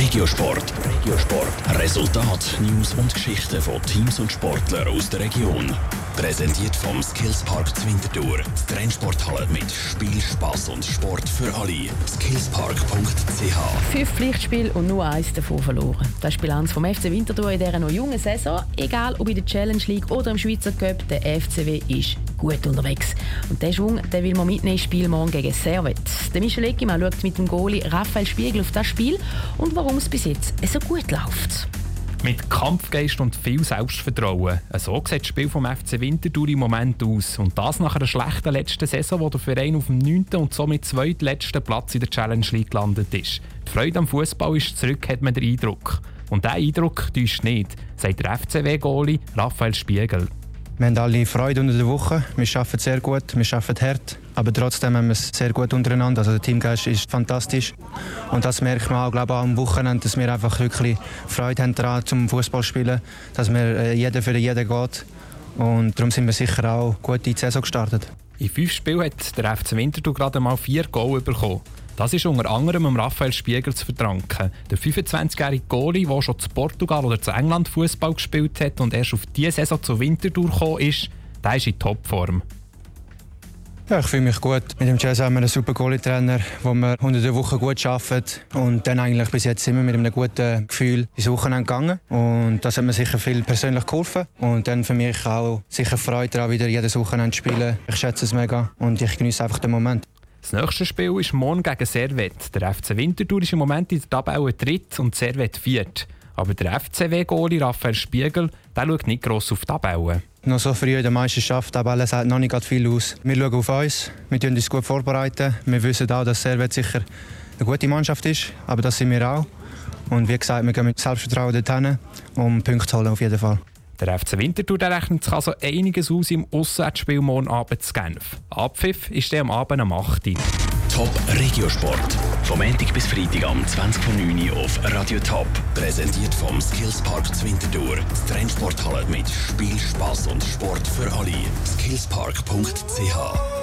Regiosport. Regiosport. Resultat, News und Geschichten von Teams und Sportlern aus der Region. Präsentiert vom Skillspark Zwintertour. Die Trennsporthalle mit Spiel, Spass und Sport für alle. Skillspark.ch Fünf Pflichtspiele und nur eins davon verloren. Das ist die Bilanz vom FC Winterthur in dieser noch jungen Saison. Egal ob in der Challenge League oder im Schweizer Cup, der FCW ist gut unterwegs. Und diesen Schwung den will man mitnehmen ins Spiel morgen gegen Servet. Der Michel Eckimann schaut mit dem Goalie Raphael Spiegel auf das Spiel und warum es bis jetzt so gut läuft. Mit Kampfgeist und viel Selbstvertrauen. So sieht das Spiel vom FC Winterthur im Moment aus. Und das nach einer schlechten letzten Saison, wo der Verein auf dem 9. und somit zweitletzten Platz in der Challenge League gelandet ist. Die Freude am Fußball ist zurück, hat man den Eindruck. Und dieser Eindruck täuscht nicht, sagt der FCW-Goalie Raphael Spiegel. Wir haben alle Freude unter der Woche. Wir arbeiten sehr gut, wir arbeiten hart. Aber trotzdem haben wir es sehr gut untereinander. Also der Teamgeist ist fantastisch. Und das merkt man auch, glaube ich, am Wochenende, dass wir einfach wirklich Freude haben daran, zum Fußball spielen. Dass wir äh, jeder für jeden geht. Und darum sind wir sicher auch gut in die Saison gestartet. In fünf Spielen hat der FC Winterthur gerade mal vier Goal bekommen. Das ist unter anderem dem Raphael Spiegel zu verdanken. Der 25-jährige Goalie, der schon zu Portugal oder zu England Fußball gespielt hat und erst auf diese Saison zu Winterthur gekommen ist, der ist in Topform. Ja, ich fühle mich gut. Mit dem Jazz haben wir einen super Goalie-Trainer, wo wir unter der Woche gut arbeiten. Und dann eigentlich bis jetzt wir mit einem guten Gefühl ins Wochenende gegangen. Und das hat mir sicher viel persönlich geholfen. Und dann für mich auch sicher Freude daran, wieder jedes Wochenende zu spielen. Ich schätze es mega und ich genieße einfach den Moment. Das nächste Spiel ist morgen gegen Servet. Der FC Winterthur ist im Moment in der Tabelle dritt und Servet viert. Aber der FCW-Goalie Raphael Spiegel der schaut nicht gross auf die Tabelle. Noch so früh in der Meisterschaft, aber alles sieht noch nicht viel aus. Wir schauen auf uns, wir tun uns gut vorbereiten. Wir wissen auch, dass Servet sicher eine gute Mannschaft ist, aber das sind wir auch. Und wie gesagt, wir gehen mit Selbstvertrauen dorthin, um Punkte zu holen auf jeden Fall. Der FC Winterthur rechnet sich also einiges aus im Auswärtsspiel morgen Abend zu Genf. Abpfiff ist der am Abend am 8. Top Regiosport. Vom Montag bis Freitag am 20.09 Uhr auf Radio Top. Präsentiert vom Skillspark Zwintertour. Die Trennsporthalle mit Spiel, Spass und Sport für alle. Skillspark.ch